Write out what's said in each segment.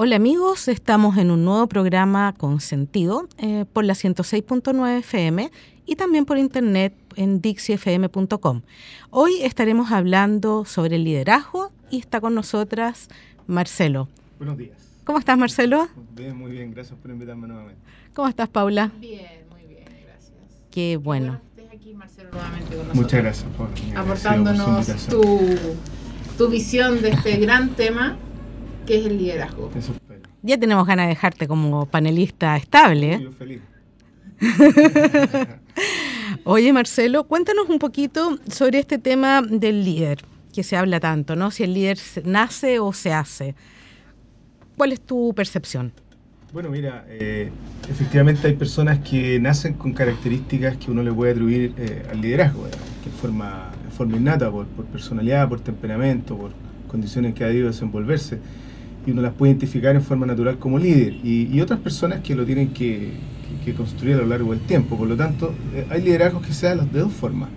Hola amigos, estamos en un nuevo programa con sentido eh, por la 106.9 FM y también por internet en dixiefm.com. Hoy estaremos hablando sobre el liderazgo y está con nosotras Marcelo. Buenos días. ¿Cómo estás Marcelo? Bien, muy bien, gracias por invitarme nuevamente. ¿Cómo estás Paula? Bien, muy bien, gracias. Qué bueno. Que estés aquí Marcelo nuevamente con nosotros. Muchas gracias por aportándonos tu, tu visión de este gran tema que es el liderazgo. Eso. Ya tenemos ganas de dejarte como panelista estable. ¿eh? Yo feliz. Oye, Marcelo, cuéntanos un poquito sobre este tema del líder, que se habla tanto, ¿no? Si el líder nace o se hace. ¿Cuál es tu percepción? Bueno, mira, eh, efectivamente hay personas que nacen con características que uno le puede atribuir eh, al liderazgo, ¿verdad? que en forma, en forma innata, por, por personalidad, por temperamento, por condiciones que ha debido desenvolverse, y uno las puede identificar en forma natural como líder, y, otras personas que lo tienen que construir a lo largo del tiempo. Por lo tanto, eh, hay liderazgos que se dan de dos formas.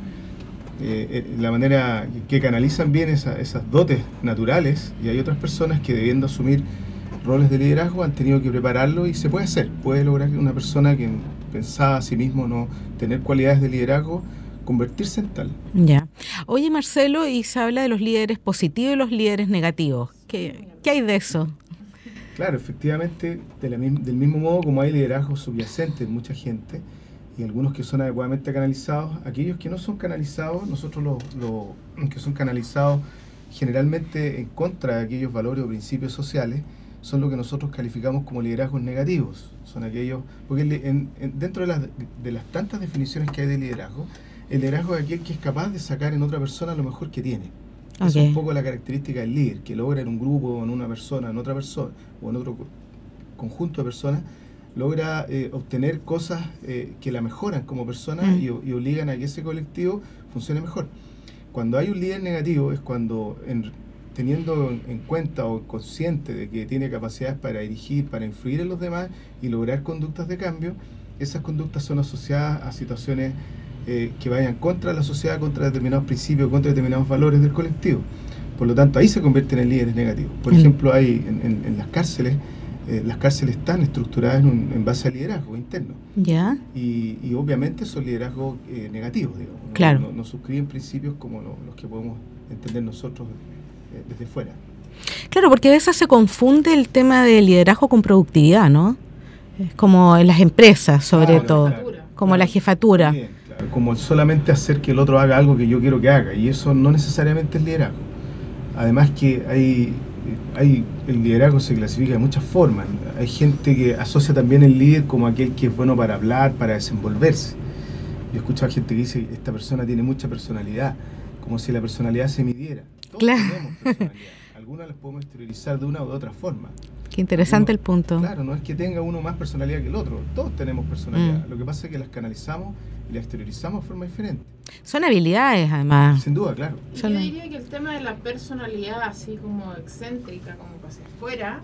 Eh, eh, la manera que canalizan bien esa- esas dotes naturales, y hay otras personas que debiendo asumir roles de liderazgo han tenido que prepararlo y se puede hacer. Puede lograr que una persona que pensaba a sí mismo no tener cualidades de liderazgo, convertirse en tal. Ya. Oye, Marcelo, y se habla de los líderes positivos y los líderes negativos. ¿Qué, hay de eso? Claro, efectivamente, de la del mismo modo como hay liderazgo subyacente en mucha gente y algunos que son adecuadamente canalizados, aquellos que no son canalizados, nosotros los, que son canalizados generalmente en contra de aquellos valores o principios sociales, son lo que nosotros calificamos como liderazgos negativos. Son aquellos, porque dentro de las, de las tantas definiciones que hay de liderazgo, el liderazgo es aquel que es capaz de sacar en otra persona lo mejor que tiene. Esa Ok. es un poco la característica del líder, que logra en un grupo, en una persona, en otra persona, o en otro co- conjunto de personas, logra eh, obtener cosas eh, que la mejoran como persona Mm. y, y obligan a que ese colectivo funcione mejor. Cuando hay un líder negativo es cuando, en- teniendo en- en cuenta o consciente de que tiene capacidades para dirigir, para influir en los demás y lograr conductas de cambio, esas conductas son asociadas a situaciones eh, que vayan contra la sociedad, contra determinados principios, contra determinados valores del colectivo. Por lo tanto, ahí se convierten en líderes negativos. Por Mm. ejemplo, hay en, en- en las cárceles, eh, las cárceles están estructuradas en, un- en base al liderazgo interno. ¿Ya? Y, y obviamente son liderazgos eh, negativos, digamos. No, Claro. no, no suscriben principios como lo- los que podemos entender nosotros eh, desde fuera. Claro, porque a veces se confunde el tema de liderazgo con productividad, ¿no? Es como en las empresas, sobre Claro, todo. claro, Como la jefatura. Bien, como solamente hacer que el otro haga algo que yo quiero que haga. Y eso no necesariamente es liderazgo. Además que hay, hay el liderazgo se clasifica de muchas formas. Hay gente que asocia también el líder como aquel que es bueno para hablar, para desenvolverse. Yo he escuchado gente que dice esta persona tiene mucha personalidad, como si la personalidad se midiera. Todos Claro. tenemos personalidad. Algunas las podemos exteriorizar de una u otra forma. Qué interesante el punto. Claro, no es que tenga uno más personalidad que el otro. Todos tenemos personalidad. Mm. Lo que pasa es que las canalizamos y las exteriorizamos de forma diferente. Son habilidades, además. Sin duda, claro. Yo diría que el tema de la personalidad, así como excéntrica, como para hacia afuera,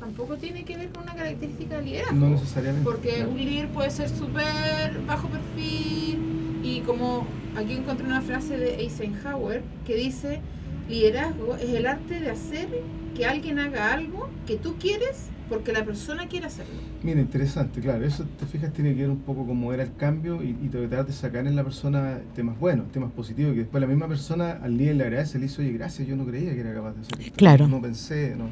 tampoco tiene que ver con una característica de liderazgo. No necesariamente. Porque claro. un líder puede ser súper bajo perfil y como aquí encontré una frase de Eisenhower que dice, liderazgo es el arte de hacer que alguien haga algo que tú quieres porque la persona quiere hacerlo. Mira, interesante, claro. Eso, te fijas, tiene que ver un poco cómo era el cambio y, y tratar de sacar en la persona temas buenos, temas positivos, que después la misma persona al líder le agradece, le dice, oye, gracias, yo no creía que era capaz de hacer esto. Claro. No pensé, no,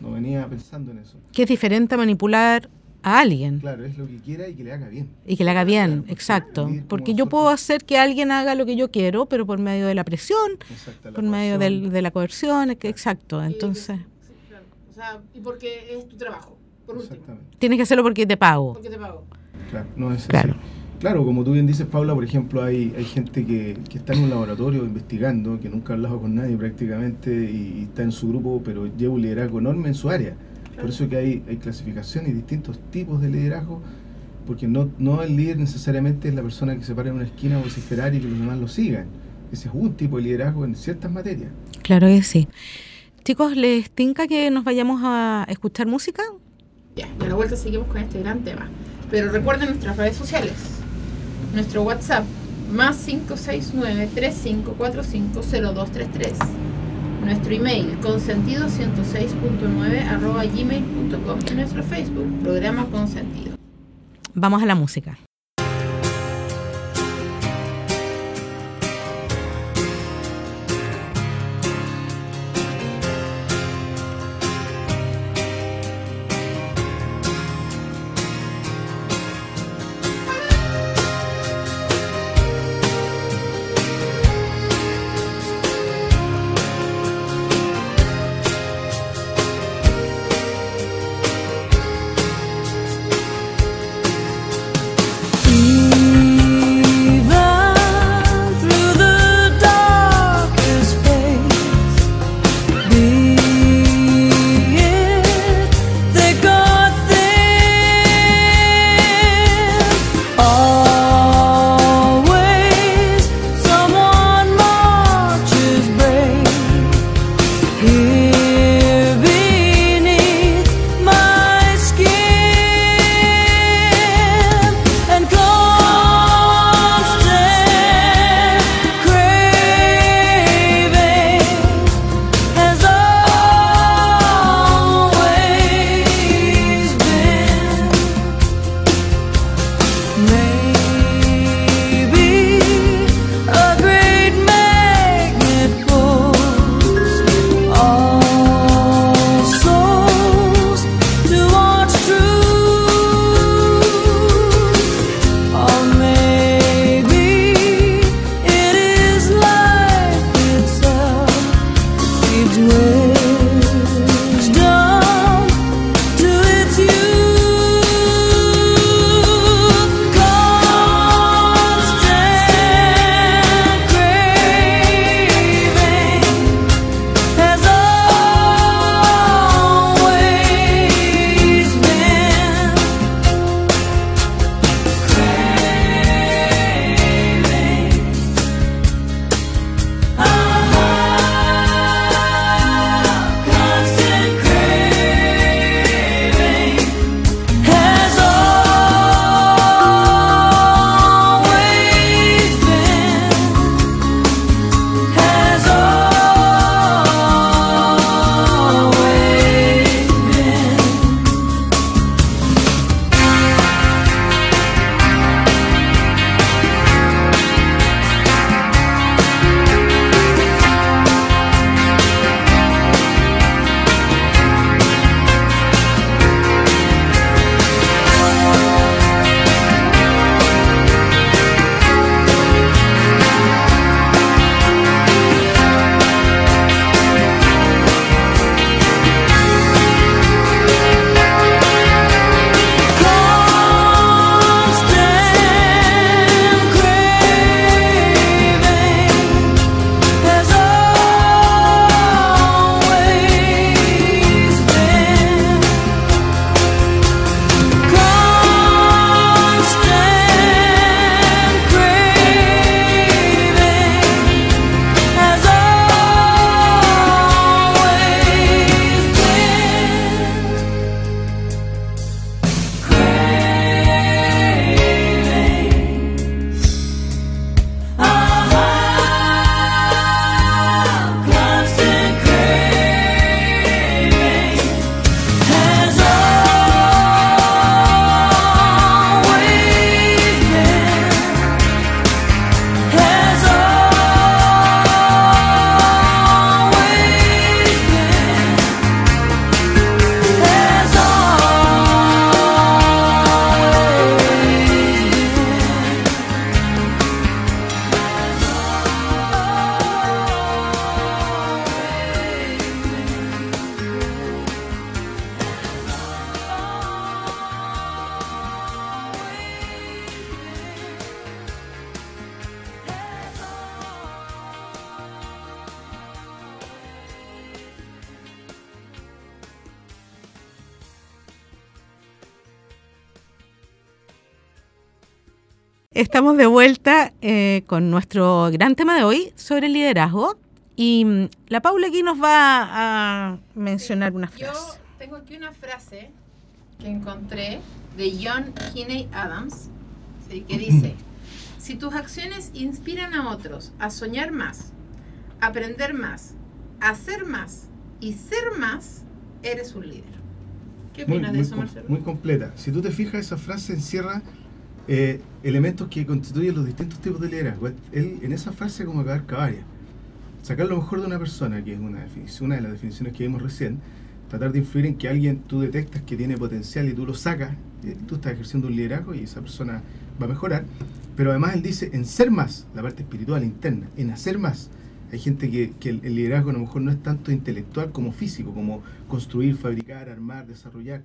no venía pensando en eso. Que es diferente a manipular a alguien Claro, es lo que quiera y que le haga bien. y que le haga bien, Claro, exacto. Porque yo puedo hacer que alguien haga lo que yo quiero, pero por medio de la presión, Exacto, la por medio del- de la coerción, que- exacto. Y- Entonces, sí, claro. O sea, y porque es tu trabajo, por último. Tienes que hacerlo porque te pago. Porque te pago. Claro, no es así. Claro. Claro, como tú bien dices, Paula, por ejemplo, hay, hay gente que, que está en un laboratorio investigando, que nunca ha hablado con nadie prácticamente y, está en su grupo, pero lleva un liderazgo enorme en su área. Por eso que hay, hay clasificaciones y distintos tipos de liderazgo, porque no, no el líder necesariamente es la persona que se para en una esquina vociferar y que los demás lo sigan. Ese es un tipo de liderazgo en ciertas materias. Claro que sí. Chicos, ¿les tinca que nos vayamos a escuchar música? Ya, y a la vuelta seguimos con este gran tema. Pero recuerden nuestras redes sociales. Nuestro WhatsApp, más 569-3545-0233. Nuestro email consentido106.9 arroba gmail.com y nuestro Facebook, programa Consentido. Vamos a la música. Estamos de vuelta eh, con nuestro gran tema de hoy sobre el liderazgo. Y mm, la Paula aquí nos va a mencionar una frase. Yo tengo aquí una frase que encontré de John Kinney Adams, ¿sí? que dice, si tus acciones inspiran a otros a soñar más, aprender más hacer más y ser más, eres un líder. ¿Qué Muy, opinas de muy eso, com- Marcelo? muy completa. Si tú te fijas, esa frase encierra eh, elementos que constituyen los distintos tipos de liderazgo. Él, en esa frase como que abarca. Sacar lo mejor de una persona, que es una, definición, una de las definiciones que vimos recién, tratar de influir en que alguien tú detectas que tiene potencial y tú lo sacas, eh, tú estás ejerciendo un liderazgo y esa persona va a mejorar. Pero además él dice en ser más, la parte espiritual interna, en hacer más. Hay gente que, que el, el liderazgo a lo mejor no es tanto intelectual como físico, como construir, fabricar, armar, desarrollar.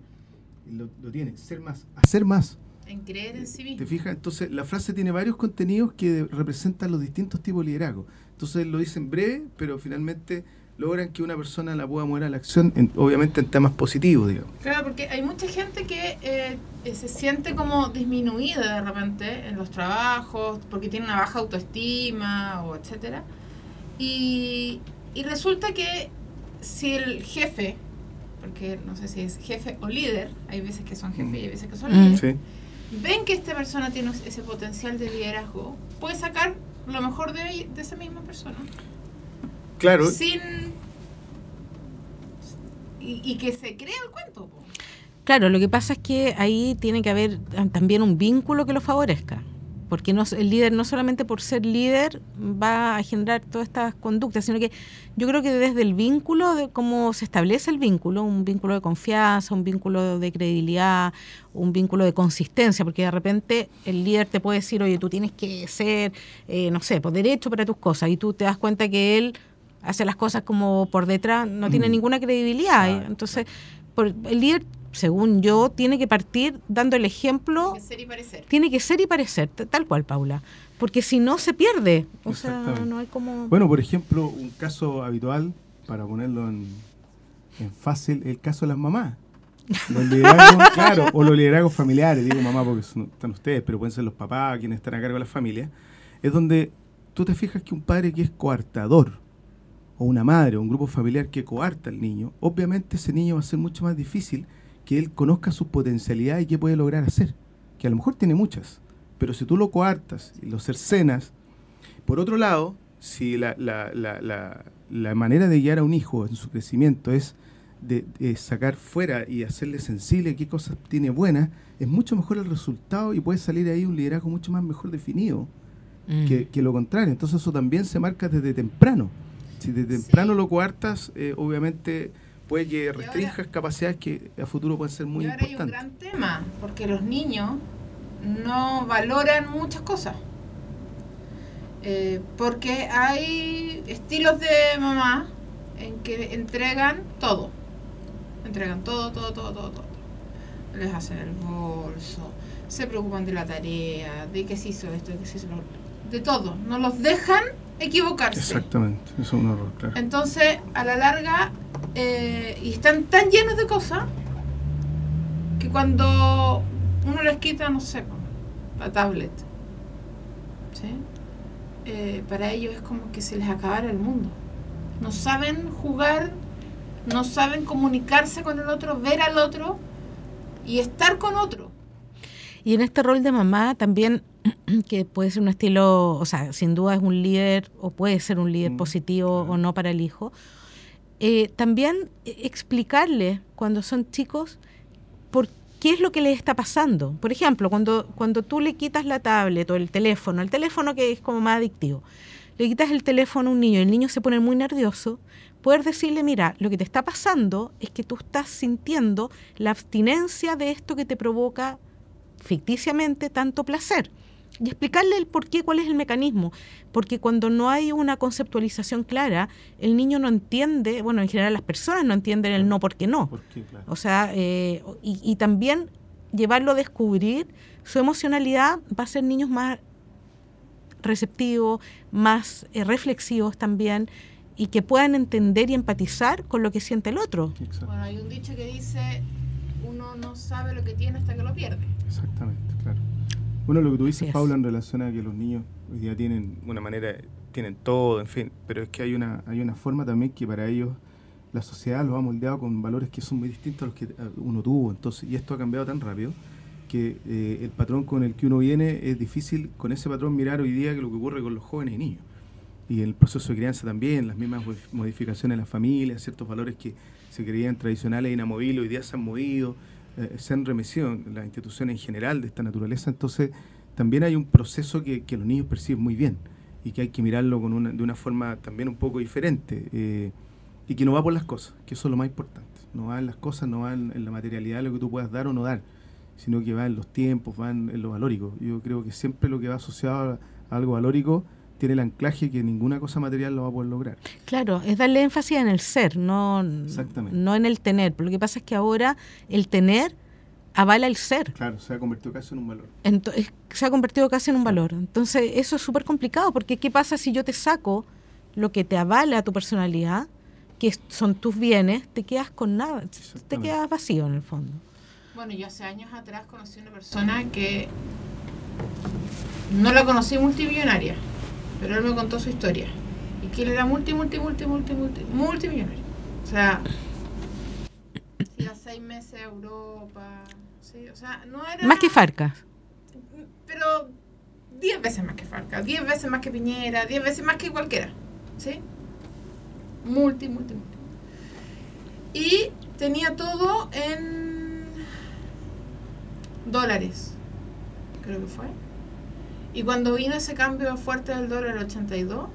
Lo, lo tiene, ser más, hacer más. En creer en sí mismo. ¿Te fijas? Entonces, la frase tiene varios contenidos que representan los distintos tipos de liderazgo. Entonces, lo dicen breve, pero finalmente logran que una persona la pueda mover a la acción, en- obviamente en temas positivos, digamos. Claro, porque hay mucha gente que eh, se siente como disminuida de repente en los trabajos, porque tiene una baja autoestima o etcétera. Y, y resulta que si el jefe, porque no sé si es jefe o líder, hay veces que son jefe y hay veces que son Mm. líderes, Sí. Ven que esta persona tiene ese potencial de liderazgo, puede sacar lo mejor de, de esa misma persona. Claro, Sin... Y, y que se crea el cuento. po. Claro, lo que pasa es que ahí tiene que haber también un vínculo que lo favorezca. Porque no, el líder no solamente por ser líder va a generar todas estas conductas, sino que yo creo que desde el vínculo, de cómo se establece el vínculo, un vínculo de confianza, un vínculo de credibilidad, un vínculo de consistencia, porque de repente el líder te puede decir, oye, tú tienes que ser, eh, no sé, por derecho para tus cosas, y tú te das cuenta que él hace las cosas como por detrás, no tiene Mm. ninguna credibilidad. Claro, Entonces, por, el líder, según yo, tiene que partir dando el ejemplo, Que ser y parecer. tiene que ser y parecer, tal cual, Paula. Porque si no, se pierde. O sea, no hay como... Bueno, por ejemplo, un caso habitual, para ponerlo en, en fácil, el caso de las mamás. Los liderazgos, claro, o los liderazgos familiares, digo mamá porque son- están ustedes, pero pueden ser los papás quienes están a cargo de la familia, es donde tú te fijas que un padre que es coartador, o una madre, o un grupo familiar que coarta al niño, obviamente ese niño va a ser mucho más difícil que él conozca sus potencialidades y qué puede lograr hacer, que a lo mejor tiene muchas, pero si tú lo coartas y lo cercenas, por otro lado, si la, la, la, la, la manera de guiar a un hijo en su crecimiento es de, de sacar fuera y hacerle sensible qué cosas tiene buenas, es mucho mejor el resultado y puede salir ahí un liderazgo mucho más mejor definido Mm. que, que lo contrario. Entonces eso también se marca desde temprano. Si desde Sí. temprano lo coartas, eh, obviamente puede que ahora- restrinjas capacidades que a futuro pueden ser muy y ahora hay un importantes. gran tema, porque los niños no valoran muchas cosas. Eh, porque hay estilos de mamá en que entregan todo. Entregan todo, todo, todo, todo, todo. Les hacen el bolso, se preocupan de la tarea, de que se hizo esto, de que se hizo lo otro. De todo. No los dejan equivocarse. Exactamente, eso es un error, claro. Entonces, a la larga, eh, y están tan llenos de cosas que cuando uno les quita, no sé, la tablet, ¿sí? Eh, para ellos es como que se les acabara el mundo. No saben jugar, no saben comunicarse con el otro, ver al otro y estar con otro. Y en este rol de mamá también, que puede ser un estilo, o sea, sin duda es un líder o puede ser un líder Mm, positivo claro. o no para el hijo, eh, también eh, explicarle cuando son chicos por qué es lo que les está pasando. Por ejemplo, cuando, cuando tú le quitas la tablet o el teléfono, el teléfono que es como más adictivo, le quitas el teléfono a un niño y el niño se pone muy nervioso, poder decirle, mira, lo que te está pasando es que tú estás sintiendo la abstinencia de esto que te provoca ficticiamente tanto placer. Y explicarle el por qué, cuál es el mecanismo. Porque cuando no hay una conceptualización clara, el niño no entiende, bueno, en general las personas no entienden el no porque no. ¿Por qué? Claro. O sea, eh, y, y también llevarlo a descubrir su emocionalidad va a ser niños más receptivos, más eh, reflexivos también, y que puedan entender y empatizar con lo que siente el otro. Exacto. Bueno, hay un dicho que dice, uno no sabe lo que tiene hasta que lo pierde. Exactamente, claro. Bueno, lo que tú dices, es. Paula, en relación a que los niños hoy día tienen una manera, tienen todo, en fin, pero es que hay una, hay una forma también que para ellos la sociedad los ha moldeado con valores que son muy distintos a los que eh, uno tuvo. Entonces, y esto ha cambiado tan rápido que eh, el patrón con el que uno viene es difícil con ese patrón mirar hoy día que lo que ocurre con los jóvenes y niños. y el proceso de crianza también, las mismas modificaciones en la familia, ciertos valores que se creían tradicionales e inamovibles, hoy día se han movido, eh, se han remecido las instituciones en general de esta naturaleza, entonces también hay un proceso que, los niños perciben muy bien y que hay que mirarlo con una, de una forma también un poco diferente eh, y que no va por las cosas, que eso es lo más importante, no va en las cosas, no va en, la materialidad de lo que tú puedas dar o no dar, sino que va en los tiempos, va en, lo valórico. Yo creo que siempre lo que va asociado a algo valórico tiene el anclaje que ninguna cosa material lo va a poder lograr. Claro, es darle énfasis en el ser, no, no en el tener. Pero lo que pasa es que ahora el tener avala el ser. Claro, se ha convertido casi en un valor. Entonces, se ha convertido casi en un valor. Entonces, eso es súper complicado, porque ¿qué pasa si yo te saco lo que te avala a tu personalidad, que son tus bienes, te quedas con nada, te quedas vacío en el fondo? Bueno, yo hace años atrás conocí una persona que no la conocí multimillonaria pero él me contó su historia. Y que él era multi, multi, multi, multi, multi, multimillonario. O sea, seis meses a Europa. ¿sí? O sea, no era... Más que Farcas. Pero diez veces más que Farcas, diez veces más que Piñera, diez veces más que cualquiera. ¿Sí? Multi, multi, multi. Y tenía todo en dólares, creo que fue. Y cuando vino ese cambio fuerte del dólar 82,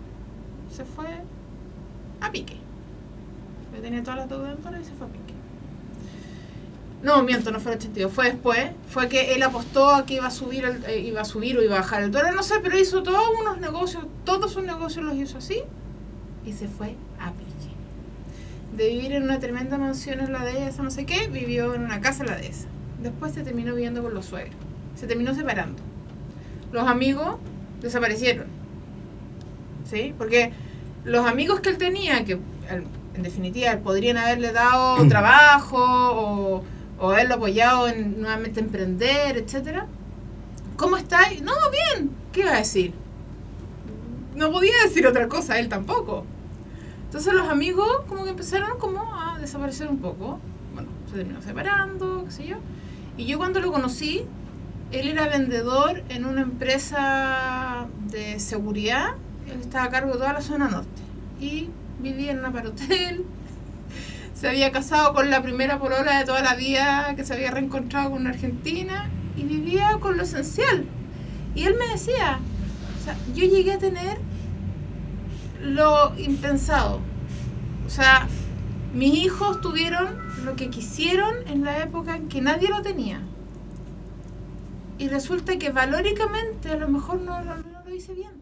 se fue a pique. Le tenía todas las deudas del dólar y se fue a pique. No, miento, no fue el 82, fue después. Fue que él apostó a que iba a subir eh, iba a subir o iba a bajar el dólar, no sé, pero hizo todos unos negocios, todos sus negocios los hizo así y se fue a pique. De vivir en una tremenda mansión en la dehesa, no sé qué, vivió en una casa en la dehesa. Después se terminó viviendo con los suegros. Se terminó separando los amigos desaparecieron. ¿Sí? Porque los amigos que él tenía, que en definitiva podrían haberle dado trabajo o, o haberlo apoyado en nuevamente emprender, etcétera. ¿Cómo está? No, bien. ¿Qué iba a decir? No podía decir otra cosa, él tampoco. Entonces los amigos como que empezaron como a desaparecer un poco. Bueno, se terminó separando, qué sé yo. Y yo cuando lo conocí, él era vendedor en una empresa de seguridad. Él estaba a cargo de toda la zona norte. Y vivía en una parotel. Se había casado con la primera polola de toda la vida que se había reencontrado con una argentina. Y vivía con lo esencial. Y él me decía, o sea, yo llegué a tener lo impensado. O sea, mis hijos tuvieron lo que quisieron en la época en que nadie lo tenía y resulta que valóricamente a lo mejor no, lo hice bien.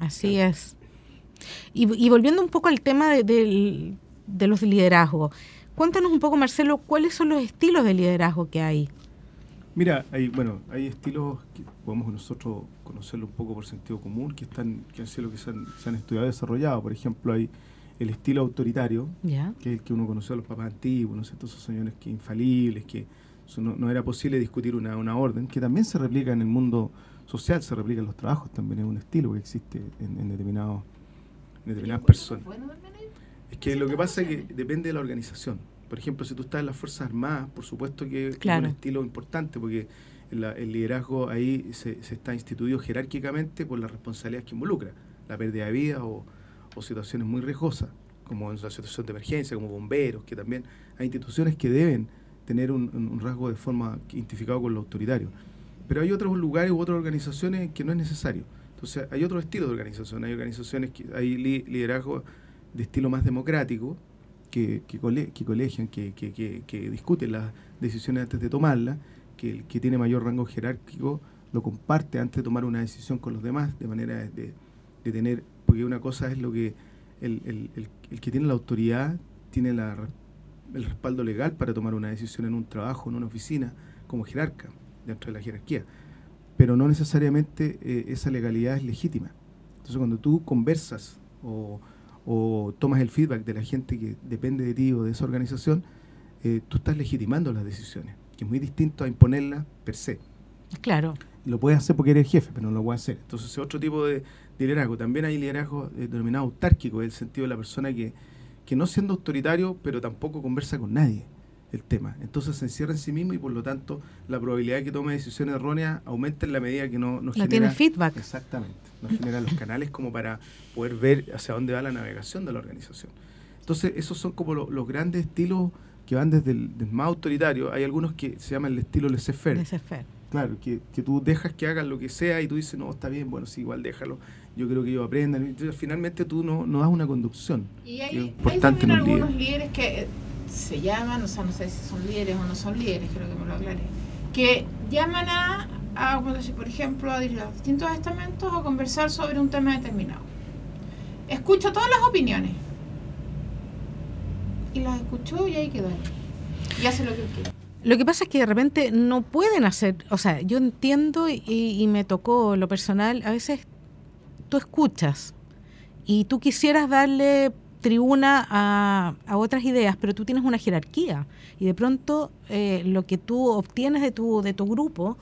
Así es. Y, volviendo un poco al tema de, los liderazgos, cuéntanos un poco, Marcelo, cuáles son los estilos de liderazgo que hay. Mira, hay, bueno, hay estilos que podemos nosotros conocerlo un poco por sentido común, que están, que han sido que se han, se han estudiado y desarrollado. Por ejemplo, hay el estilo autoritario, que es el que uno conoció a los papás antiguos, ¿no? esos señores que infalibles, que no, era posible discutir una, una, orden, que también se replica en el mundo social, se replica en los trabajos, también es un estilo que existe en, determinados, determinadas personas. Es que lo que pasa es que depende de la organización. Por ejemplo, si tú estás en las Fuerzas Armadas, por supuesto que es un estilo importante, porque el liderazgo ahí se, se, está instituido jerárquicamente por las responsabilidades que involucra, la pérdida de vida o, o situaciones muy riesgosas, como en una situación de emergencia, como bomberos, que también hay instituciones que deben tener un, rasgo de forma identificado con lo autoritario. Pero hay otros lugares u otras organizaciones que no es necesario. Entonces, hay otro estilo de organización. Hay organizaciones que hay liderazgo de estilo más democrático, que, que, colegian, que, que, discuten las decisiones antes de tomarlas, que el que tiene mayor rango jerárquico lo comparte antes de tomar una decisión con los demás, de manera de, de tener, porque una cosa es lo que el, el, el, el que tiene la autoridad tiene la el respaldo legal para tomar una decisión en un trabajo, en una oficina, como jerarca, dentro de la jerarquía. Pero no necesariamente eh, esa legalidad es legítima. Entonces cuando tú conversas o, tomas el feedback de la gente que depende de ti o de esa organización, eh, tú estás legitimando las decisiones, que es muy distinto a imponerlas per se. Claro. Lo puedes hacer porque eres jefe, pero no lo puedes hacer. Entonces es otro tipo de, liderazgo. También hay liderazgo eh, denominado autárquico, en el sentido de la persona que que no siendo autoritario, pero tampoco conversa con nadie. el tema. Entonces se encierra en sí mismo y por lo tanto la probabilidad de que tome decisiones erróneas aumenta en la medida que no, no genera... tiene feedback. Exactamente. No genera los canales como para poder ver hacia dónde va la navegación de la organización. Entonces esos son como los grandes estilos que van desde el más autoritario. Hay algunos que se llaman el estilo laissez-faire. Claro, que, que, tú dejas que hagan lo que sea y tú dices, no, está bien, bueno, sí, igual déjalo. Yo creo que ellos aprendan. Entonces, finalmente tú no, no das una conducción. Y hay, hay también algunos líderes que se llaman, o sea, no sé si son líderes o no son líderes, creo que me lo aclaré, que llaman a, a por ejemplo, a distintos estamentos a conversar sobre un tema determinado. Escucho todas las opiniones. Y las escucho y ahí quedó. Y hace lo que quiere. Lo que pasa es que de repente no pueden hacer, o sea, yo entiendo y, y me tocó lo personal, a veces tú escuchas y tú quisieras darle tribuna a, otras ideas, pero tú tienes una jerarquía y de pronto eh, lo que tú obtienes de tu, de tu grupo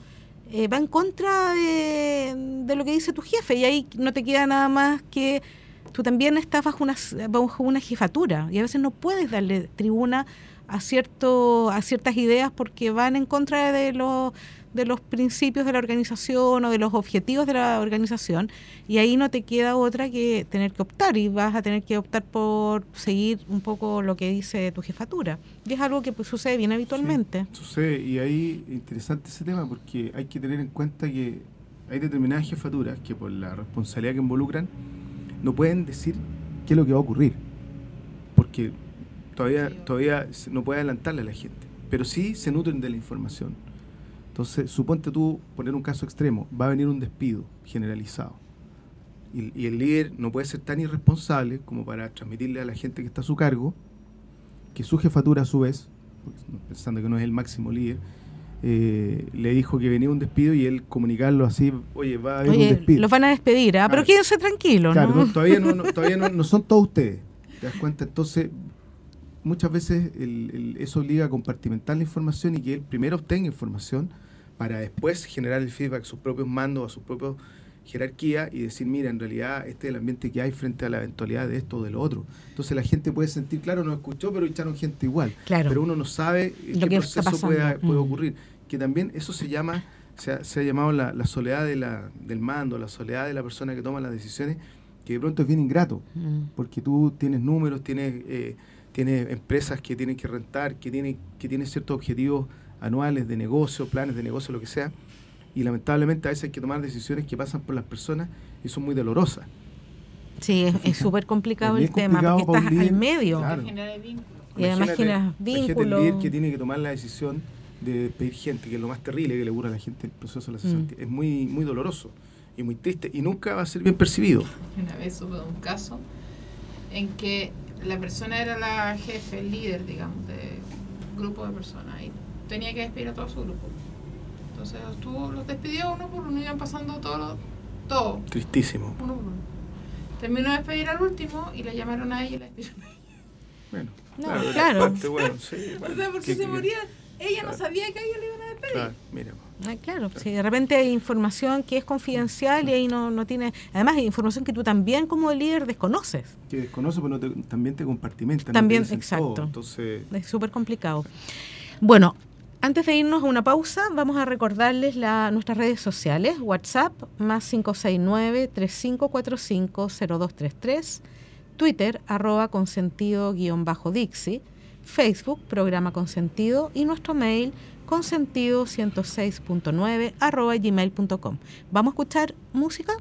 eh, va en contra de, de, lo que dice tu jefe y ahí no te queda nada más que tú también estás bajo una, bajo una jefatura y a veces no puedes darle tribuna a, cierto, a ciertas ideas porque van en contra de los de los principios de la organización o de los objetivos de la organización y ahí no te queda otra que tener que optar y vas a tener que optar por seguir un poco lo que dice tu jefatura. Y es algo que pues, sucede bien habitualmente. sucede y ahí interesante ese tema porque hay que tener en cuenta que hay determinadas jefaturas que por la responsabilidad que involucran no pueden decir qué es lo que va a ocurrir porque todavía, todavía no puede adelantarle a la gente, pero sí se nutren de la información entonces, suponte tú, poner un caso extremo, va a venir un despido generalizado. Y, el líder no puede ser tan irresponsable como para transmitirle a la gente que está a su cargo que su jefatura a su vez, pensando que no es el máximo líder, eh, le dijo que venía un despido y él comunicarlo así, oye, va a haber un despido. Los van a despedir, ¿ah? pero quédense tranquilos. Claro, todavía, no, todavía no, son todos ustedes. ¿Te das cuenta? Entonces, muchas veces eso obliga a compartimentar la información y que él primero obtenga información para después generar el feedback a sus propios mandos, a su propia jerarquía y decir, mira, en realidad este es el ambiente que hay frente a la eventualidad de esto o de lo otro. Entonces la gente puede sentir, claro, no escuchó, pero echaron gente igual. Pero uno no sabe qué proceso puede, puede, mm. ocurrir. Que también eso se llama, se ha, se ha llamado la, la soledad de la, del mando, la soledad de la persona que toma las decisiones, que de pronto es bien ingrato, mm. porque tú tienes números, tienes, eh, tienes empresas que tienen que rentar, que tienen, que tienen ciertos objetivos anuales de negocio, planes de negocio, lo que sea, y lamentablemente a veces hay que tomar decisiones que pasan por las personas y son muy dolorosas. Sí, es súper complicado el tema, porque estás al medio. Y además generas vínculos. Que tiene que tomar la decisión de pedir gente, que es lo más terrible que le ocurre a la gente en el proceso de la cesantía. Mm. Es muy, muy doloroso y muy triste y nunca va a ser bien percibido. Una vez hubo un caso en que la persona era la jefe, el líder, digamos, de grupo de personas. Y tenía que despedir a todo su grupo. Entonces estuvo, los despidió uno por uno, iban pasando todo. todo Tristísimo. Uno por uno. Terminó de despedir al último y la llamaron a ella y la despidieron a ella. Bueno, claro. claro. bueno, sí, o sea, porque se moría, ella no sabía que a ella le iban a despedir. Claro, mira. Ah, claro, si de repente hay información que es confidencial y ahí no, no tiene. Además, hay información que tú también, como líder, desconoces. Que desconoces, pero también te compartimentan. También, exacto. entonces... Es súper complicado. Bueno, antes de irnos a una pausa, vamos a recordarles nuestras redes sociales, WhatsApp más 569-3545-0233, Twitter arroba consentido-dixie, Facebook programa consentido y nuestro mail consentido106.9 arroba gmail.com. ¿Vamos a escuchar música?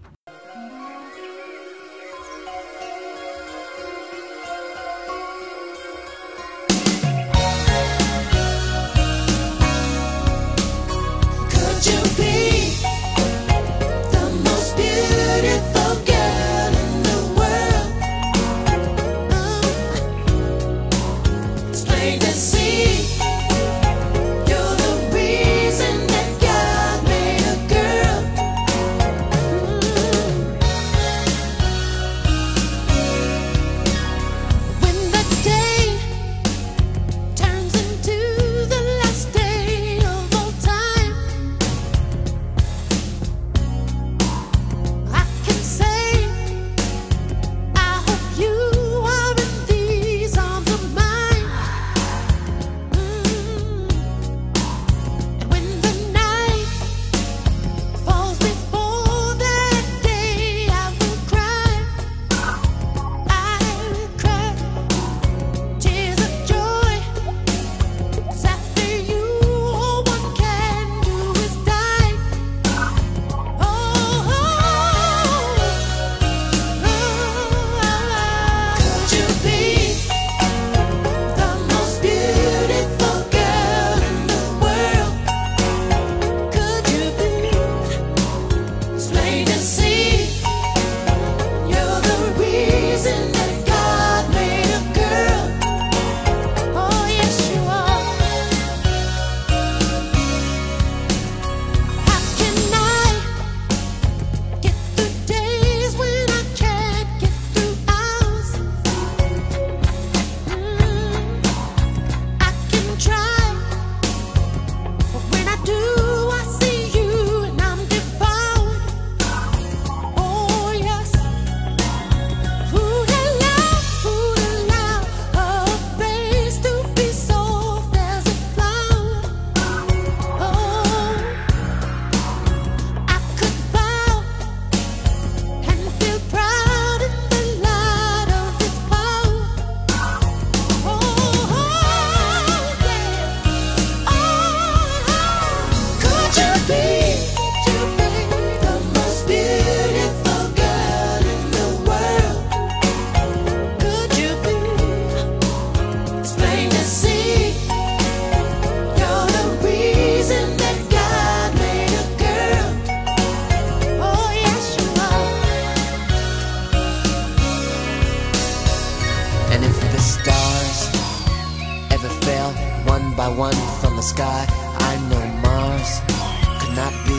Not be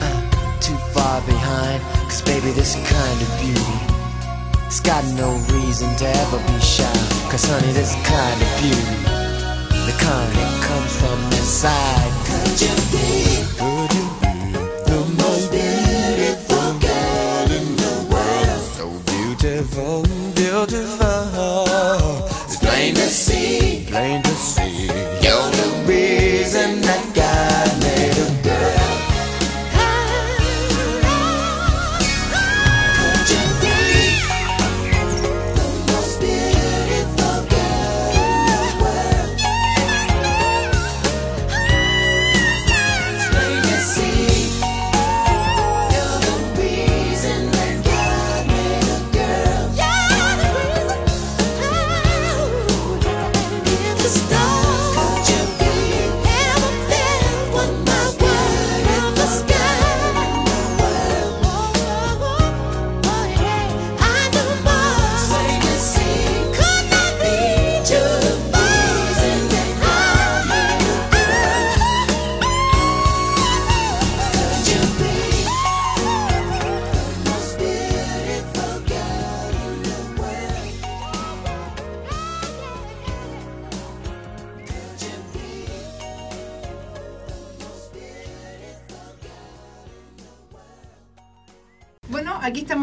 uh, too far behind. Cause baby, this kind of beauty, it's got no reason to ever be shy. Cause honey, this kind of beauty, the kind that comes from inside. Could you be? Could you be the most beautiful girl in the world? So beautiful, beautiful. It's plain to see, plain to